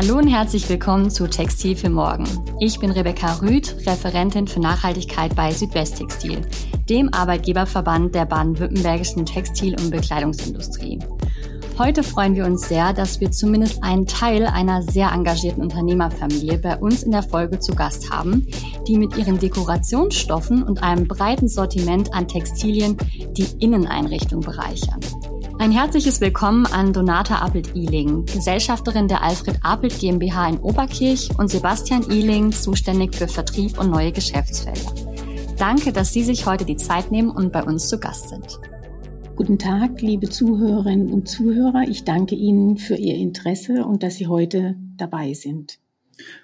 Hallo und herzlich willkommen zu Textil für Morgen. Ich bin Rebecca Rüth, Referentin für Nachhaltigkeit bei Südwesttextil, dem Arbeitgeberverband der baden-württembergischen Textil- und Bekleidungsindustrie. Heute freuen wir uns sehr, dass wir zumindest einen Teil einer sehr engagierten Unternehmerfamilie bei uns in der Folge zu Gast haben, die mit ihren Dekorationsstoffen und einem breiten Sortiment an Textilien die Inneneinrichtung bereichern. Ein herzliches Willkommen an Donata Apelt-Ihling, Gesellschafterin der Alfred Apelt GmbH in Oberkirch und Sebastian Ihling, zuständig für Vertrieb und neue Geschäftsfelder. Danke, dass Sie sich heute die Zeit nehmen und bei uns zu Gast sind. Guten Tag, liebe Zuhörerinnen und Zuhörer. Ich danke Ihnen für Ihr Interesse und dass Sie heute dabei sind.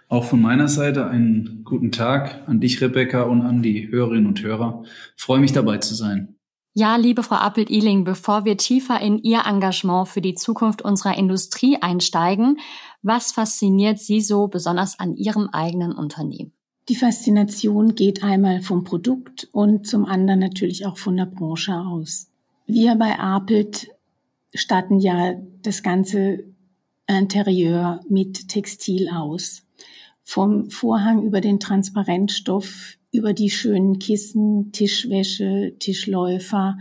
Auch von meiner Seite einen guten Tag an dich, Rebecca, und an die Hörerinnen und Hörer. Ich freue mich dabei zu sein. Ja, liebe Frau Appelt-Ihling, bevor wir tiefer in Ihr Engagement für die Zukunft unserer Industrie einsteigen, was fasziniert Sie so besonders an Ihrem eigenen Unternehmen? Die Faszination geht einmal vom Produkt und zum anderen natürlich auch von der Branche aus. Wir bei Apelt statten ja das ganze Interieur mit Textil aus. Vom Vorhang über den Transparentstoff über die schönen Kissen, Tischwäsche, Tischläufer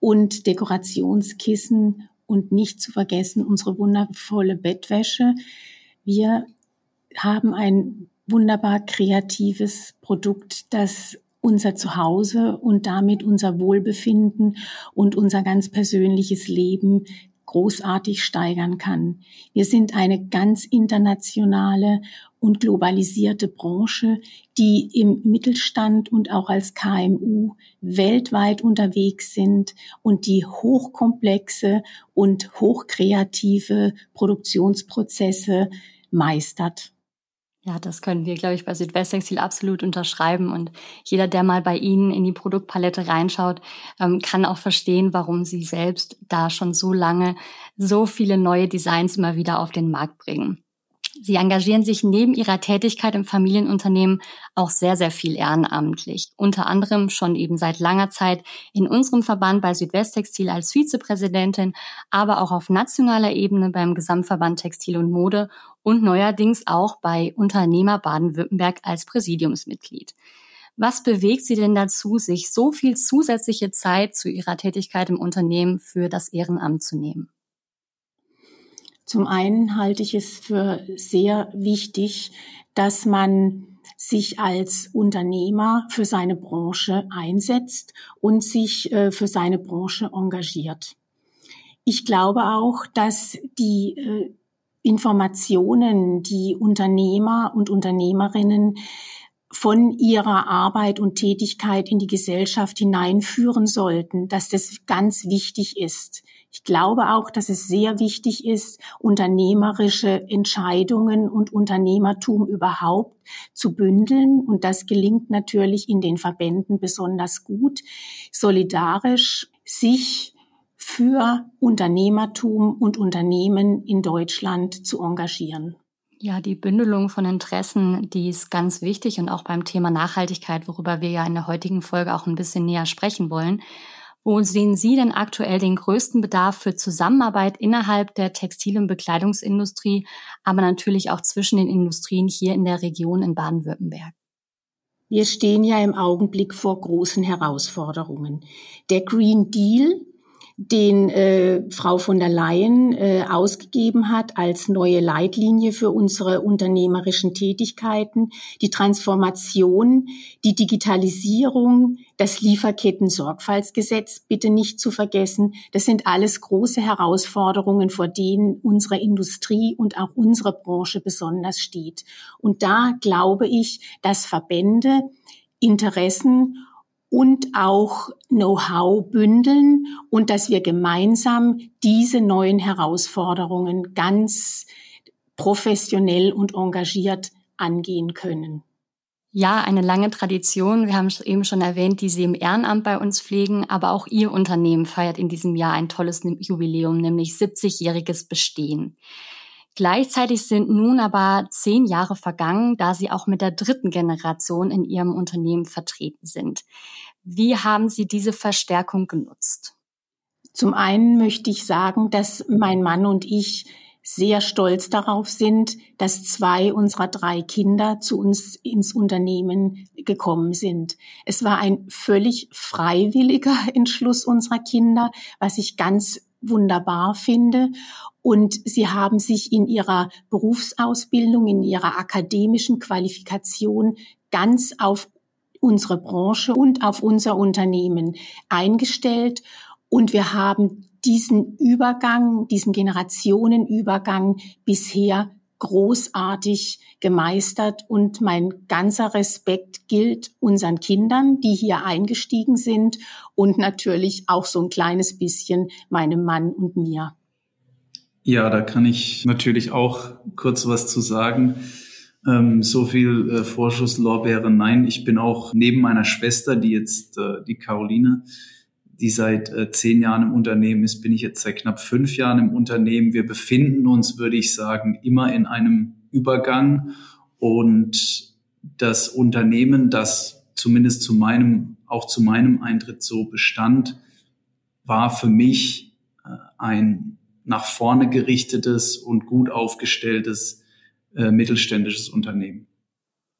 und Dekorationskissen und nicht zu vergessen unsere wundervolle Bettwäsche. Wir haben ein wunderbar kreatives Produkt, das unser Zuhause und damit unser Wohlbefinden und unser ganz persönliches Leben großartig steigern kann. Wir sind eine ganz internationale und globalisierte Branche, die im Mittelstand und auch als KMU weltweit unterwegs sind und die hochkomplexe und hochkreative Produktionsprozesse meistert. Ja, das können wir, glaube ich, bei Südwesttextil absolut unterschreiben. Und jeder, der mal bei Ihnen in die Produktpalette reinschaut, ähm, kann auch verstehen, warum Sie selbst da schon so lange so viele neue Designs immer wieder auf den Markt bringen. Sie engagieren sich neben Ihrer Tätigkeit im Familienunternehmen auch sehr, sehr viel ehrenamtlich. Unter anderem schon eben seit langer Zeit in unserem Verband bei Südwesttextil als Vizepräsidentin, aber auch auf nationaler Ebene beim Gesamtverband Textil und Mode und neuerdings auch bei Unternehmer Baden-Württemberg als Präsidiumsmitglied. Was bewegt Sie denn dazu, sich so viel zusätzliche Zeit zu Ihrer Tätigkeit im Unternehmen für das Ehrenamt zu nehmen? Zum einen halte ich es für sehr wichtig, dass man sich als Unternehmer für seine Branche einsetzt und sich äh, für seine Branche engagiert. Ich glaube auch, dass die äh, Informationen, die Unternehmer und Unternehmerinnen von ihrer Arbeit und Tätigkeit in die Gesellschaft hineinführen sollten, dass das ganz wichtig ist. Ich glaube auch, dass es sehr wichtig ist, unternehmerische Entscheidungen und Unternehmertum überhaupt zu bündeln. Und das gelingt natürlich in den Verbänden besonders gut, solidarisch sich für Unternehmertum und Unternehmen in Deutschland zu engagieren. Ja, die Bündelung von Interessen, die ist ganz wichtig und auch beim Thema Nachhaltigkeit, worüber wir ja in der heutigen Folge auch ein bisschen näher sprechen wollen. Wo sehen Sie denn aktuell den größten Bedarf für Zusammenarbeit innerhalb der Textil- und Bekleidungsindustrie, aber natürlich auch zwischen den Industrien hier in der Region in Baden-Württemberg? Wir stehen ja im Augenblick vor großen Herausforderungen. Der Green Deal den äh, Frau von der Leyen äh, ausgegeben hat als neue Leitlinie für unsere unternehmerischen Tätigkeiten, die Transformation, die Digitalisierung, das Lieferketten-Sorgfaltsgesetz bitte nicht zu vergessen. Das sind alles große Herausforderungen, vor denen unsere Industrie und auch unsere Branche besonders steht. Und da glaube ich, dass Verbände Interessen und auch Know-how bündeln und dass wir gemeinsam diese neuen Herausforderungen ganz professionell und engagiert angehen können. Ja, eine lange Tradition. Wir haben es eben schon erwähnt, die Sie im Ehrenamt bei uns pflegen, aber auch Ihr Unternehmen feiert in diesem Jahr ein tolles Jubiläum, nämlich 70-jähriges Bestehen. Gleichzeitig sind nun aber zehn Jahre vergangen, da Sie auch mit der dritten Generation in Ihrem Unternehmen vertreten sind. Wie haben Sie diese Verstärkung genutzt? Zum einen möchte ich sagen, dass mein Mann und ich sehr stolz darauf sind, dass zwei unserer drei Kinder zu uns ins Unternehmen gekommen sind. Es war ein völlig freiwilliger Entschluss unserer Kinder, was ich ganz wunderbar finde. Und sie haben sich in ihrer Berufsausbildung, in ihrer akademischen Qualifikation ganz auf unsere Branche und auf unser Unternehmen eingestellt. Und wir haben diesen Übergang, diesen Generationenübergang bisher großartig gemeistert und mein ganzer Respekt gilt unseren Kindern, die hier eingestiegen sind und natürlich auch so ein kleines bisschen meinem Mann und mir. Ja, da kann ich natürlich auch kurz was zu sagen. Ähm, so viel äh, Vorschusslorbeere, nein, ich bin auch neben meiner Schwester, die jetzt äh, die Caroline, die seit äh, zehn Jahren im Unternehmen ist, bin ich jetzt seit knapp fünf Jahren im Unternehmen. Wir befinden uns, würde ich sagen, immer in einem Übergang und das Unternehmen, das zumindest zu meinem, auch zu meinem Eintritt so bestand, war für mich äh, ein nach vorne gerichtetes und gut aufgestelltes äh, mittelständisches Unternehmen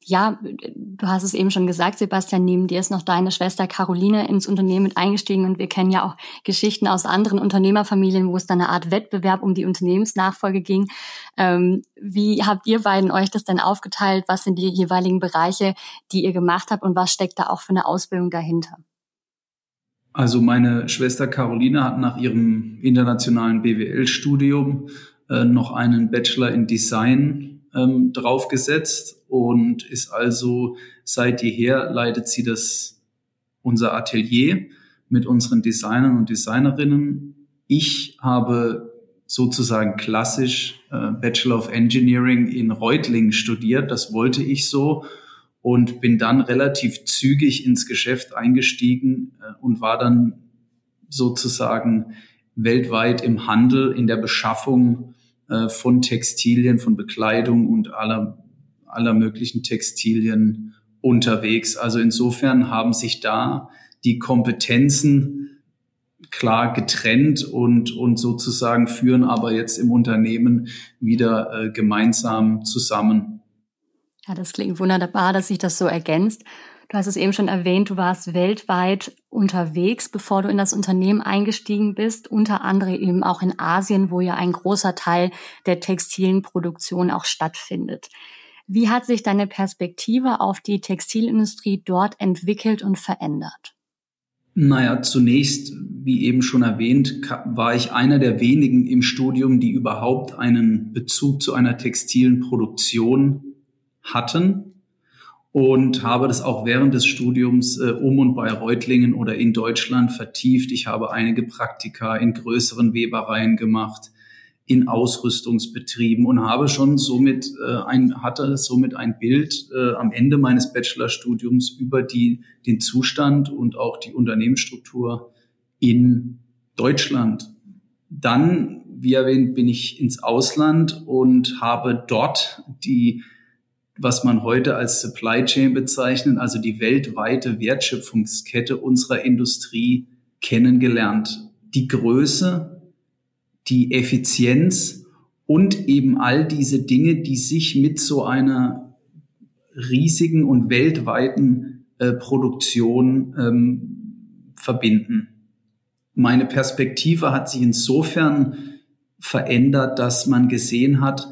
ja, du hast es eben schon gesagt, Sebastian, neben dir ist noch deine Schwester Caroline ins Unternehmen mit eingestiegen und wir kennen ja auch Geschichten aus anderen Unternehmerfamilien, wo es dann eine Art Wettbewerb um die Unternehmensnachfolge ging. Ähm, wie habt ihr beiden euch das denn aufgeteilt? Was sind die jeweiligen Bereiche, die ihr gemacht habt und was steckt da auch für eine Ausbildung dahinter? Also meine Schwester Caroline hat nach ihrem internationalen BWL-Studium äh, noch einen Bachelor in Design ähm, draufgesetzt und ist also seit jeher leitet sie das unser Atelier mit unseren Designern und Designerinnen. Ich habe sozusagen klassisch äh, Bachelor of Engineering in Reutlingen studiert. Das wollte ich so und bin dann relativ zügig ins Geschäft eingestiegen äh, und war dann sozusagen weltweit im Handel, in der Beschaffung äh, von Textilien, von Bekleidung und aller, aller möglichen Textilien unterwegs. Also insofern haben sich da die Kompetenzen klar getrennt und, und sozusagen führen aber jetzt im Unternehmen wieder äh, gemeinsam zusammen. Ja, das klingt wunderbar, dass sich das so ergänzt. Du hast es eben schon erwähnt, du warst weltweit unterwegs, bevor du in das Unternehmen eingestiegen bist, unter anderem eben auch in Asien, wo ja ein großer Teil der textilen Produktion auch stattfindet. Wie hat sich deine Perspektive auf die Textilindustrie dort entwickelt und verändert? Naja, zunächst, wie eben schon erwähnt, war ich einer der wenigen im Studium, die überhaupt einen Bezug zu einer textilen Produktion hatten und habe das auch während des Studiums äh, um und bei Reutlingen oder in Deutschland vertieft. Ich habe einige Praktika in größeren Webereien gemacht, in Ausrüstungsbetrieben und habe schon somit äh, ein, hatte somit ein Bild äh, am Ende meines Bachelorstudiums über die, den Zustand und auch die Unternehmensstruktur in Deutschland. Dann, wie erwähnt, bin ich ins Ausland und habe dort die was man heute als Supply Chain bezeichnet, also die weltweite Wertschöpfungskette unserer Industrie kennengelernt. Die Größe, die Effizienz und eben all diese Dinge, die sich mit so einer riesigen und weltweiten äh, Produktion ähm, verbinden. Meine Perspektive hat sich insofern verändert, dass man gesehen hat,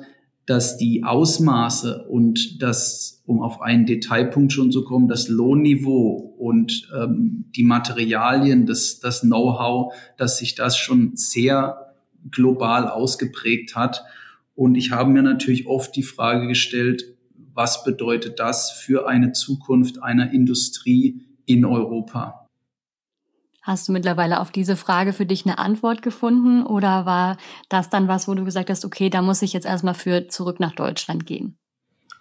dass die Ausmaße und das, um auf einen Detailpunkt schon zu kommen, das Lohnniveau und ähm, die Materialien, das, das Know-how, dass sich das schon sehr global ausgeprägt hat. Und ich habe mir natürlich oft die Frage gestellt, was bedeutet das für eine Zukunft einer Industrie in Europa? Hast du mittlerweile auf diese Frage für dich eine Antwort gefunden oder war das dann was, wo du gesagt hast, okay, da muss ich jetzt erstmal für zurück nach Deutschland gehen?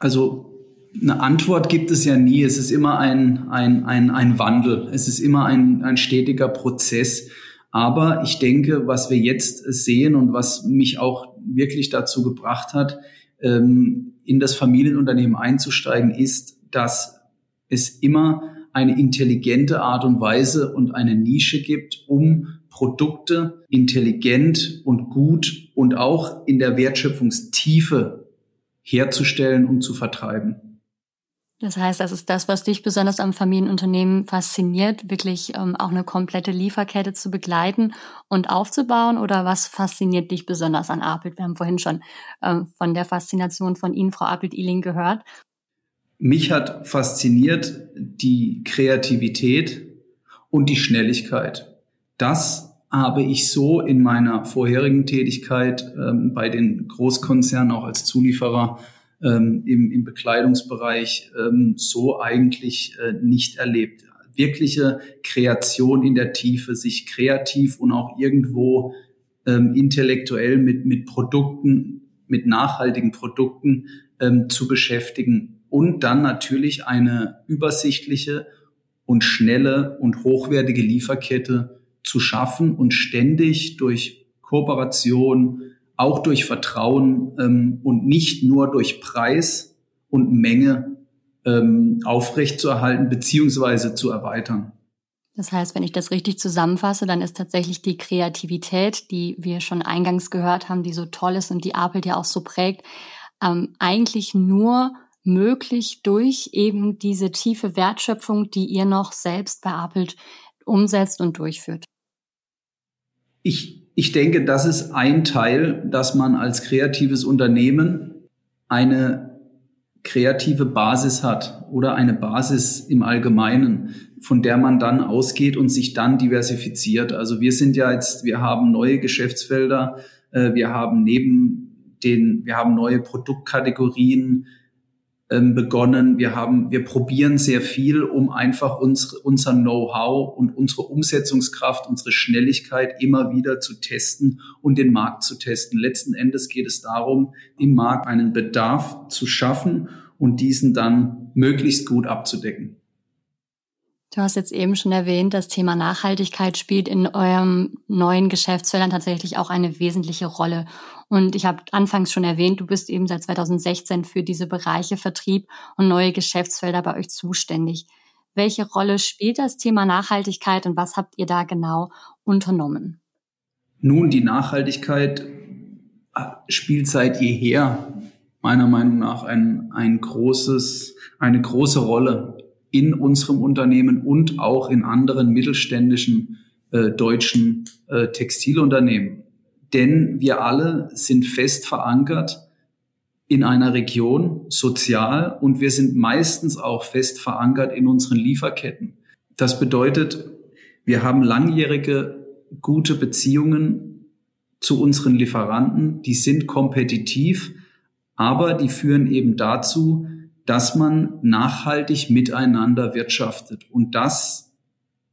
Also eine Antwort gibt es ja nie. Es ist immer ein, ein, ein, ein Wandel. Es ist immer ein, ein stetiger Prozess. Aber ich denke, was wir jetzt sehen und was mich auch wirklich dazu gebracht hat, ähm, in das Familienunternehmen einzusteigen, ist, dass es immer eine intelligente Art und Weise und eine Nische gibt, um Produkte intelligent und gut und auch in der Wertschöpfungstiefe herzustellen und zu vertreiben. Das heißt, das ist das, was dich besonders am Familienunternehmen fasziniert, wirklich ähm, auch eine komplette Lieferkette zu begleiten und aufzubauen? Oder was fasziniert dich besonders an Apelt? Wir haben vorhin schon ähm, von der Faszination von Ihnen, Frau Apelt-Ihling, gehört. Mich hat fasziniert die Kreativität und die Schnelligkeit. Das habe ich so in meiner vorherigen Tätigkeit ähm, bei den Großkonzernen auch als Zulieferer ähm, im, im Bekleidungsbereich ähm, so eigentlich äh, nicht erlebt. Wirkliche Kreation in der Tiefe, sich kreativ und auch irgendwo ähm, intellektuell mit, mit Produkten, mit nachhaltigen Produkten ähm, zu beschäftigen und dann natürlich eine übersichtliche und schnelle und hochwertige Lieferkette zu schaffen und ständig durch Kooperation, auch durch Vertrauen ähm, und nicht nur durch Preis und Menge ähm, aufrechtzuerhalten beziehungsweise zu erweitern. Das heißt, wenn ich das richtig zusammenfasse, dann ist tatsächlich die Kreativität, die wir schon eingangs gehört haben, die so toll ist und die Apelt ja auch so prägt, ähm, eigentlich nur möglich durch eben diese tiefe Wertschöpfung, die ihr noch selbst bei Apelt umsetzt und durchführt. Ich ich denke, das ist ein Teil, dass man als kreatives Unternehmen eine kreative Basis hat oder eine Basis im Allgemeinen, von der man dann ausgeht und sich dann diversifiziert. Also wir sind ja jetzt, wir haben neue Geschäftsfelder, äh, wir haben neben den, wir haben neue Produktkategorien, ähm, begonnen. Wir haben, wir probieren sehr viel, um einfach unsere, unser Know-how und unsere Umsetzungskraft, unsere Schnelligkeit immer wieder zu testen und den Markt zu testen. Letzten Endes geht es darum, im Markt einen Bedarf zu schaffen und diesen dann möglichst gut abzudecken. Du hast jetzt eben schon erwähnt, das Thema Nachhaltigkeit spielt in eurem neuen Geschäftsfeldern tatsächlich auch eine wesentliche Rolle. Und ich habe anfangs schon erwähnt, du bist eben seit 2016 für diese Bereiche Vertrieb und neue Geschäftsfelder bei euch zuständig. Welche Rolle spielt das Thema Nachhaltigkeit und was habt ihr da genau unternommen? Nun, die Nachhaltigkeit äh, spielt seit jeher meiner Meinung nach ein, ein großes, eine große Rolle in unserem Unternehmen und auch in anderen mittelständischen äh, deutschen äh, Textilunternehmen. Denn wir alle sind fest verankert in einer Region, sozial, und wir sind meistens auch fest verankert in unseren Lieferketten. Das bedeutet, wir haben langjährige gute Beziehungen zu unseren Lieferanten, die sind kompetitiv, aber die führen eben dazu, dass man nachhaltig miteinander wirtschaftet. Und das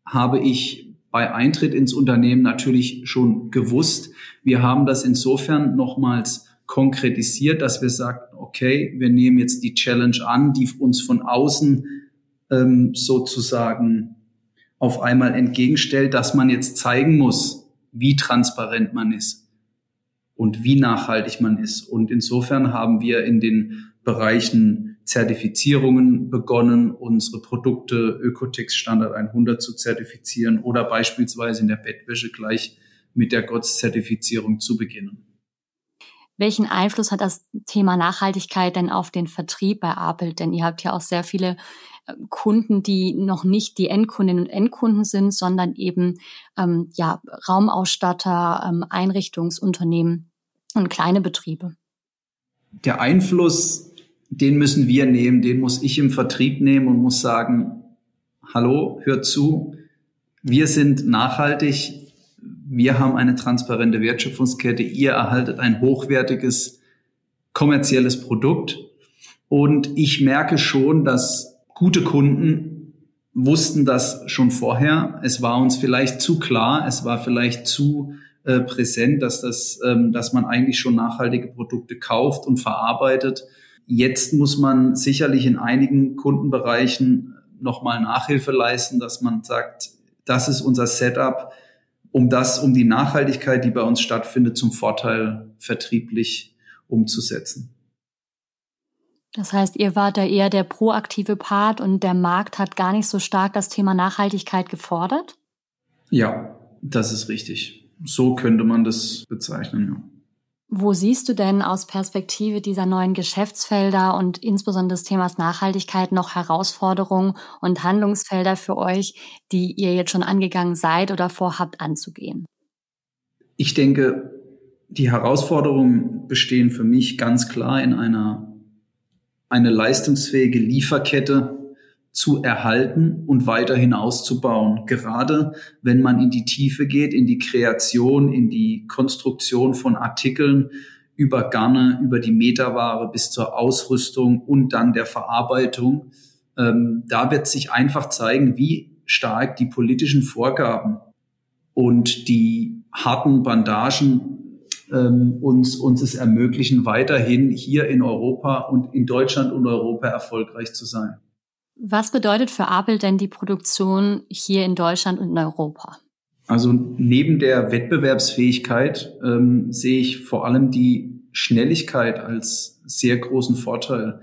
habe ich bei Eintritt ins Unternehmen natürlich schon gewusst. Wir haben das insofern nochmals konkretisiert, dass wir sagten, okay, wir nehmen jetzt die Challenge an, die uns von außen ähm, sozusagen auf einmal entgegenstellt, dass man jetzt zeigen muss, wie transparent man ist und wie nachhaltig man ist. Und insofern haben wir in den Bereichen Zertifizierungen begonnen, unsere Produkte Ökotex Standard 100 zu zertifizieren oder beispielsweise in der Bettwäsche gleich mit der GOTS-Zertifizierung zu beginnen. Welchen Einfluss hat das Thema Nachhaltigkeit denn auf den Vertrieb bei Apel? Denn ihr habt ja auch sehr viele äh, Kunden, die noch nicht die Endkundinnen und Endkunden sind, sondern eben ähm, ja, Raumausstatter, ähm, Einrichtungsunternehmen und kleine Betriebe. Der Einfluss den müssen wir nehmen, den muss ich im Vertrieb nehmen und muss sagen, hallo, hört zu, wir sind nachhaltig, wir haben eine transparente Wertschöpfungskette, ihr erhaltet ein hochwertiges kommerzielles Produkt und ich merke schon, dass gute Kunden wussten das schon vorher. Es war uns vielleicht zu klar, es war vielleicht zu äh, präsent, dass das, ähm, dass man eigentlich schon nachhaltige Produkte kauft und verarbeitet Jetzt muss man sicherlich in einigen Kundenbereichen nochmal Nachhilfe leisten, dass man sagt, das ist unser Setup, um das, um die Nachhaltigkeit, die bei uns stattfindet, zum Vorteil vertrieblich umzusetzen. Das heißt, ihr wart da eher der proaktive Part und der Markt hat gar nicht so stark das Thema Nachhaltigkeit gefordert? Ja, das ist richtig. So könnte man das bezeichnen, ja. Wo siehst du denn aus Perspektive dieser neuen Geschäftsfelder und insbesondere des Themas Nachhaltigkeit noch Herausforderungen und Handlungsfelder für euch, die ihr jetzt schon angegangen seid oder vorhabt anzugehen? Ich denke, die Herausforderungen bestehen für mich ganz klar in einer eine leistungsfähige Lieferkette zu erhalten und weiterhin auszubauen. Gerade wenn man in die Tiefe geht, in die Kreation, in die Konstruktion von Artikeln über Garne, über die Meterware bis zur Ausrüstung und dann der Verarbeitung. Ähm, da wird sich einfach zeigen, wie stark die politischen Vorgaben und die harten Bandagen ähm, uns, uns es ermöglichen, weiterhin hier in Europa und in Deutschland und Europa erfolgreich zu sein. Was bedeutet für Apple denn die Produktion hier in Deutschland und in Europa? Also neben der Wettbewerbsfähigkeit ähm, sehe ich vor allem die Schnelligkeit als sehr großen Vorteil.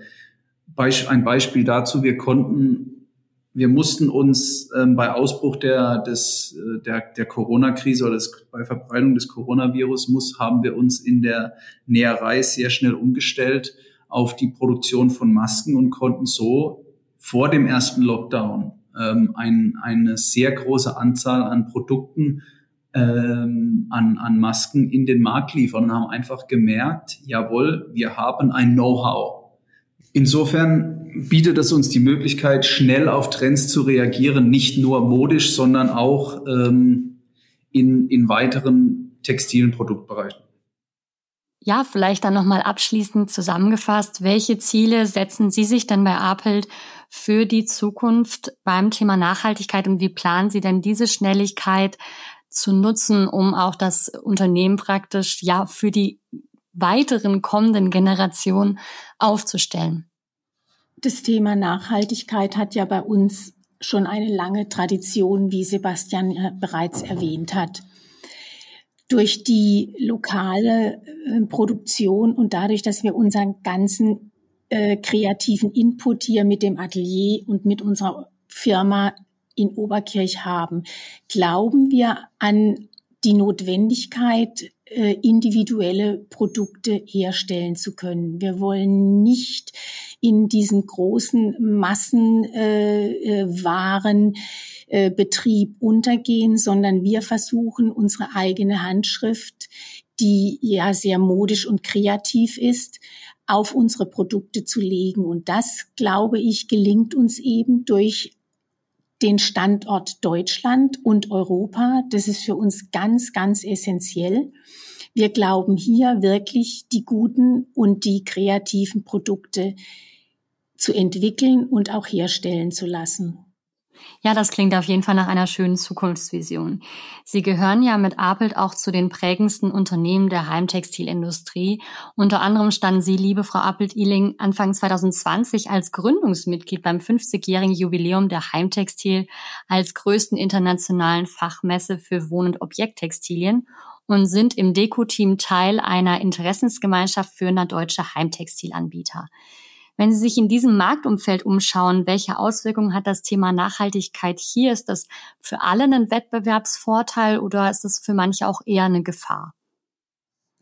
Beisp ein Beispiel dazu, wir konnten, wir mussten uns ähm, bei Ausbruch der, des, äh, der, der Corona-Krise oder des, bei Verbreitung des Coronavirus muss, haben wir uns in der Näherei sehr schnell umgestellt auf die Produktion von Masken und konnten so vor dem ersten Lockdown ähm, ein, eine sehr große Anzahl an Produkten, ähm, an, an Masken in den Markt liefern und haben einfach gemerkt, jawohl, wir haben ein Know-how. Insofern bietet es uns die Möglichkeit, schnell auf Trends zu reagieren, nicht nur modisch, sondern auch ähm, in, in weiteren textilen Produktbereichen. Ja, vielleicht dann nochmal abschließend zusammengefasst, welche Ziele setzen Sie sich denn bei Apelt für die Zukunft beim Thema Nachhaltigkeit und wie planen Sie denn diese Schnelligkeit zu nutzen, um auch das Unternehmen praktisch ja für die weiteren kommenden Generationen aufzustellen? Das Thema Nachhaltigkeit hat ja bei uns schon eine lange Tradition, wie Sebastian bereits erwähnt hat. Durch die lokale äh, Produktion und dadurch, dass wir unseren ganzen äh, kreativen Input hier mit dem Atelier und mit unserer Firma in Oberkirch haben. Glauben wir an die Notwendigkeit, äh, individuelle Produkte herstellen zu können. Wir wollen nicht in diesen großen Massenwarenbetrieb äh, äh, untergehen, sondern wir versuchen unsere eigene Handschrift, die ja sehr modisch und kreativ ist, auf unsere Produkte zu legen. Und das, glaube ich, gelingt uns eben durch den Standort Deutschland und Europa. Das ist für uns ganz, ganz essentiell. Wir glauben hier wirklich die guten und die kreativen Produkte zu entwickeln und auch herstellen zu lassen. Ja, das klingt auf jeden Fall nach einer schönen Zukunftsvision. Sie gehören ja mit Apelt auch zu den prägendsten Unternehmen der Heimtextilindustrie. Unter anderem standen Sie, liebe Frau Apelt-Iling, Anfang 2020 als Gründungsmitglied beim 50-jährigen Jubiläum der Heimtextil als größten internationalen Fachmesse für Wohn- und Objekttextilien und sind im Deko-Team Teil einer Interessensgemeinschaft führender deutscher Heimtextilanbieter. Wenn Sie sich in diesem Marktumfeld umschauen, welche Auswirkungen hat das Thema Nachhaltigkeit hier? Ist das für alle ein Wettbewerbsvorteil oder ist das für manche auch eher eine Gefahr?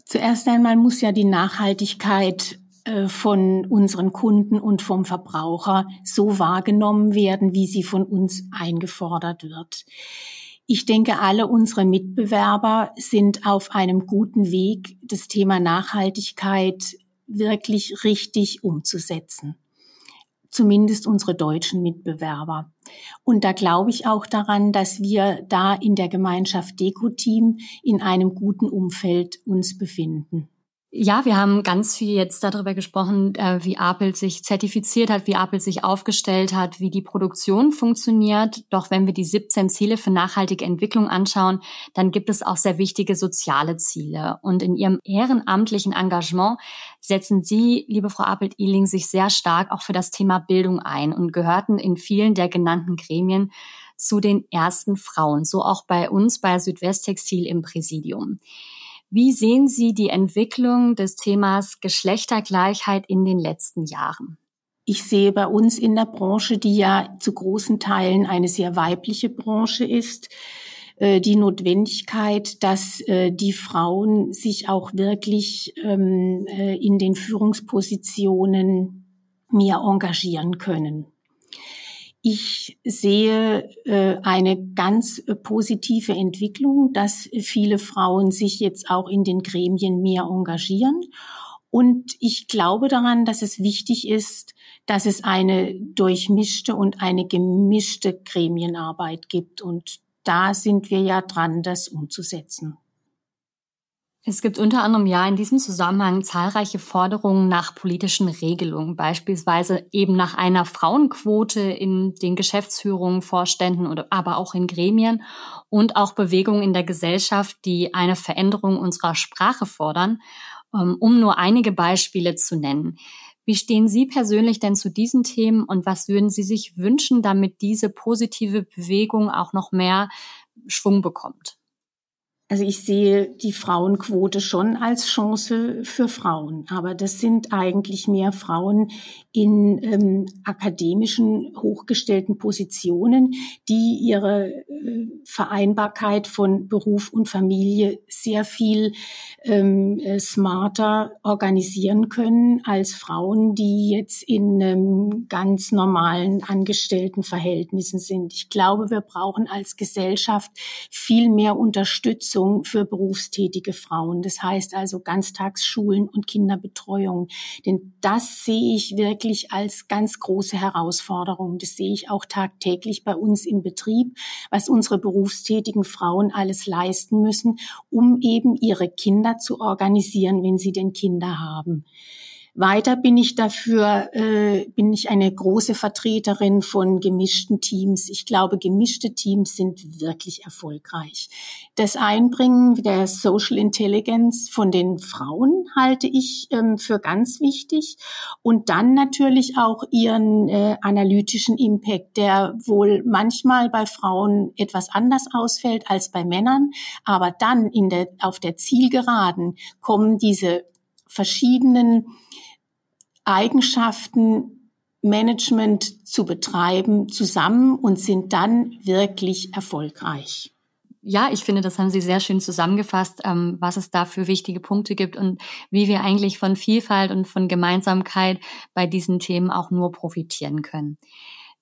Zuerst einmal muss ja die Nachhaltigkeit äh, von unseren Kunden und vom Verbraucher so wahrgenommen werden, wie sie von uns eingefordert wird. Ich denke, alle unsere Mitbewerber sind auf einem guten Weg, das Thema Nachhaltigkeit wirklich richtig umzusetzen. Zumindest unsere deutschen Mitbewerber. Und da glaube ich auch daran, dass wir da in der Gemeinschaft Deko-Team in einem guten Umfeld uns befinden. Ja, wir haben ganz viel jetzt darüber gesprochen, äh, wie Apple sich zertifiziert hat, wie Apple sich aufgestellt hat, wie die Produktion funktioniert. Doch wenn wir die 17 Ziele für nachhaltige Entwicklung anschauen, dann gibt es auch sehr wichtige soziale Ziele. Und in Ihrem ehrenamtlichen Engagement setzen Sie, liebe Frau Apelt-Ihling, sich sehr stark auch für das Thema Bildung ein und gehörten in vielen der genannten Gremien zu den ersten Frauen, so auch bei uns bei Südwesttextil im Präsidium. Wie sehen Sie die Entwicklung des Themas Geschlechtergleichheit in den letzten Jahren? Ich sehe bei uns in der Branche, die ja zu großen Teilen eine sehr weibliche Branche ist, äh, die Notwendigkeit, dass äh, die Frauen sich auch wirklich ähm, äh, in den Führungspositionen mehr engagieren können. Ich sehe äh, eine ganz äh, positive Entwicklung, dass viele Frauen sich jetzt auch in den Gremien mehr engagieren. Und ich glaube daran, dass es wichtig ist, dass es eine durchmischte und eine gemischte Gremienarbeit gibt. Und da sind wir ja dran, das umzusetzen. Es gibt unter anderem ja in diesem Zusammenhang zahlreiche Forderungen nach politischen Regelungen, beispielsweise eben nach einer Frauenquote in den Geschäftsführungen, Vorständen oder aber auch in Gremien und auch Bewegungen in der Gesellschaft, die eine Veränderung unserer Sprache fordern, ähm, um nur einige Beispiele zu nennen. Wie stehen Sie persönlich denn zu diesen Themen und was würden Sie sich wünschen, damit diese positive Bewegung auch noch mehr Schwung bekommt? Also ich sehe die Frauenquote schon als Chance für Frauen, aber das sind eigentlich mehr Frauen in ähm, akademischen hochgestellten Positionen, die ihre äh, Vereinbarkeit von Beruf und Familie sehr viel ähm, äh, smarter organisieren können als Frauen, die jetzt in ähm, ganz normalen Angestelltenverhältnissen sind. Ich glaube, wir brauchen als Gesellschaft viel mehr Unterstützung Unterstützung für berufstätige Frauen. Das heißt also Ganztagsschulen und Kinderbetreuung. Denn das sehe ich wirklich als ganz große Herausforderung. Das sehe ich auch tagtäglich bei uns im Betrieb, was unsere berufstätigen Frauen alles leisten müssen, um eben ihre Kinder zu organisieren, wenn sie denn Kinder haben. Weiter bin ich dafür, äh, bin ich eine große Vertreterin von gemischten Teams. Ich glaube, gemischte Teams sind wirklich erfolgreich. Das Einbringen der Social Intelligence von den Frauen halte ich ähm, für ganz wichtig und dann natürlich auch ihren äh, analytischen Impact, der wohl manchmal bei Frauen etwas anders ausfällt als bei Männern, aber dann in der, auf der Zielgeraden kommen diese verschiedenen Eigenschaften Management zu betreiben zusammen und sind dann wirklich erfolgreich. Ja, ich finde, das haben Sie sehr schön zusammengefasst, ähm, was es da für wichtige Punkte gibt und wie wir eigentlich von Vielfalt und von Gemeinsamkeit bei diesen Themen auch nur profitieren können.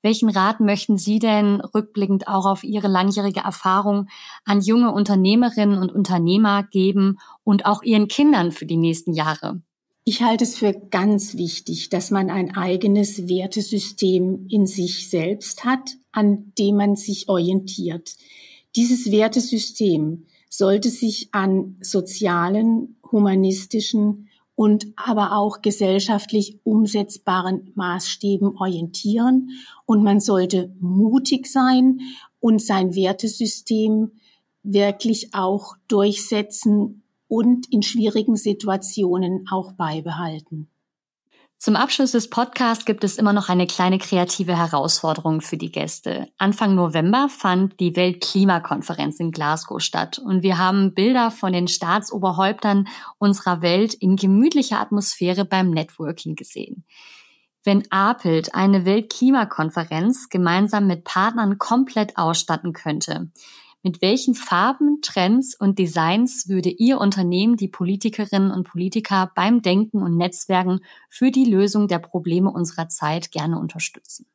Welchen Rat möchten Sie denn rückblickend auch auf Ihre langjährige Erfahrung an junge Unternehmerinnen und Unternehmer geben und auch Ihren Kindern für die nächsten Jahre? Ich halte es für ganz wichtig, dass man ein eigenes Wertesystem in sich selbst hat, an dem man sich orientiert. Dieses Wertesystem sollte sich an sozialen, humanistischen und aber auch gesellschaftlich umsetzbaren Maßstäben orientieren und man sollte mutig sein und sein Wertesystem wirklich auch durchsetzen und in schwierigen Situationen auch beibehalten. Zum Abschluss des Podcasts gibt es immer noch eine kleine kreative Herausforderung für die Gäste. Anfang November fand die Weltklimakonferenz in Glasgow statt und wir haben Bilder von den Staatsoberhäuptern unserer Welt in gemütlicher Atmosphäre beim Networking gesehen. Wenn Apelt eine Weltklimakonferenz gemeinsam mit Partnern komplett ausstatten könnte, mit welchen Farben, Trends und Designs würde Ihr Unternehmen die Politikerinnen und Politiker beim Denken und Netzwerken für die Lösung der Probleme unserer Zeit gerne unterstützen?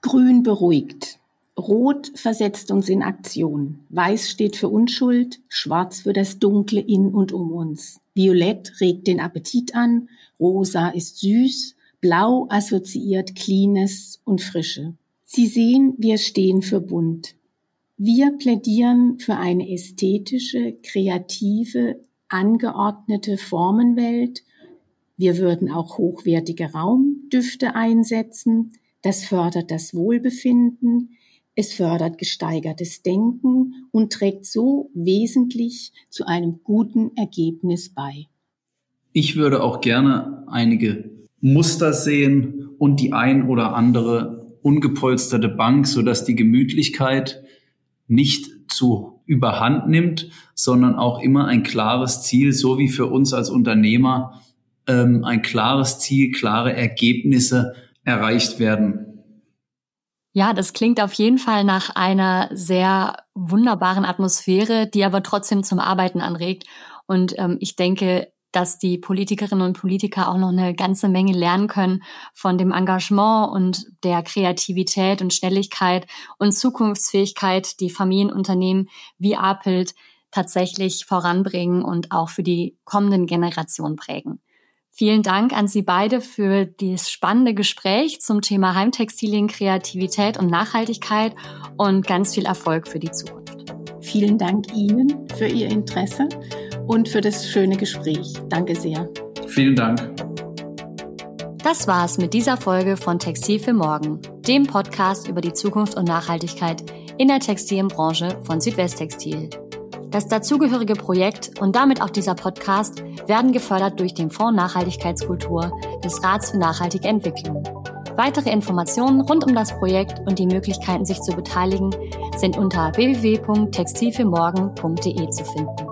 Grün beruhigt. Rot versetzt uns in Aktion. Weiß steht für Unschuld, schwarz für das Dunkle in und um uns. Violett regt den Appetit an, rosa ist süß, blau assoziiert Cleanes und Frische. Sie sehen, wir stehen für bunt. Wir plädieren für eine ästhetische, kreative, angeordnete Formenwelt. Wir würden auch hochwertige Raumdüfte einsetzen. Das fördert das Wohlbefinden. Es fördert gesteigertes Denken und trägt so wesentlich zu einem guten Ergebnis bei. Ich würde auch gerne einige Muster sehen und die ein oder andere ungepolsterte Bank, sodass die Gemütlichkeit nicht zu überhand nimmt, sondern auch immer ein klares Ziel, so wie für uns als Unternehmer ähm, ein klares Ziel, klare Ergebnisse erreicht werden. Ja, das klingt auf jeden Fall nach einer sehr wunderbaren Atmosphäre, die aber trotzdem zum Arbeiten anregt. Und ähm, ich denke, dass die Politikerinnen und Politiker auch noch eine ganze Menge lernen können von dem Engagement und der Kreativität und Schnelligkeit und Zukunftsfähigkeit, die Familienunternehmen wie Apelt tatsächlich voranbringen und auch für die kommenden Generationen prägen. Vielen Dank an Sie beide für dieses spannende Gespräch zum Thema Heimtextilien, Kreativität und Nachhaltigkeit und ganz viel Erfolg für die Zukunft. Vielen Dank Ihnen für Ihr Interesse und für das schöne Gespräch. Danke sehr. Vielen Dank. Das war's mit dieser Folge von Textil für Morgen, dem Podcast über die Zukunft und Nachhaltigkeit in der Textilbranche von Südwesttextil. Das dazugehörige Projekt und damit auch dieser Podcast werden gefördert durch den Fonds Nachhaltigkeitskultur des Rats für nachhaltige Entwicklung. Weitere Informationen rund um das Projekt und die Möglichkeiten, sich zu beteiligen, sind unter www.textilfürmorgen.de zu finden.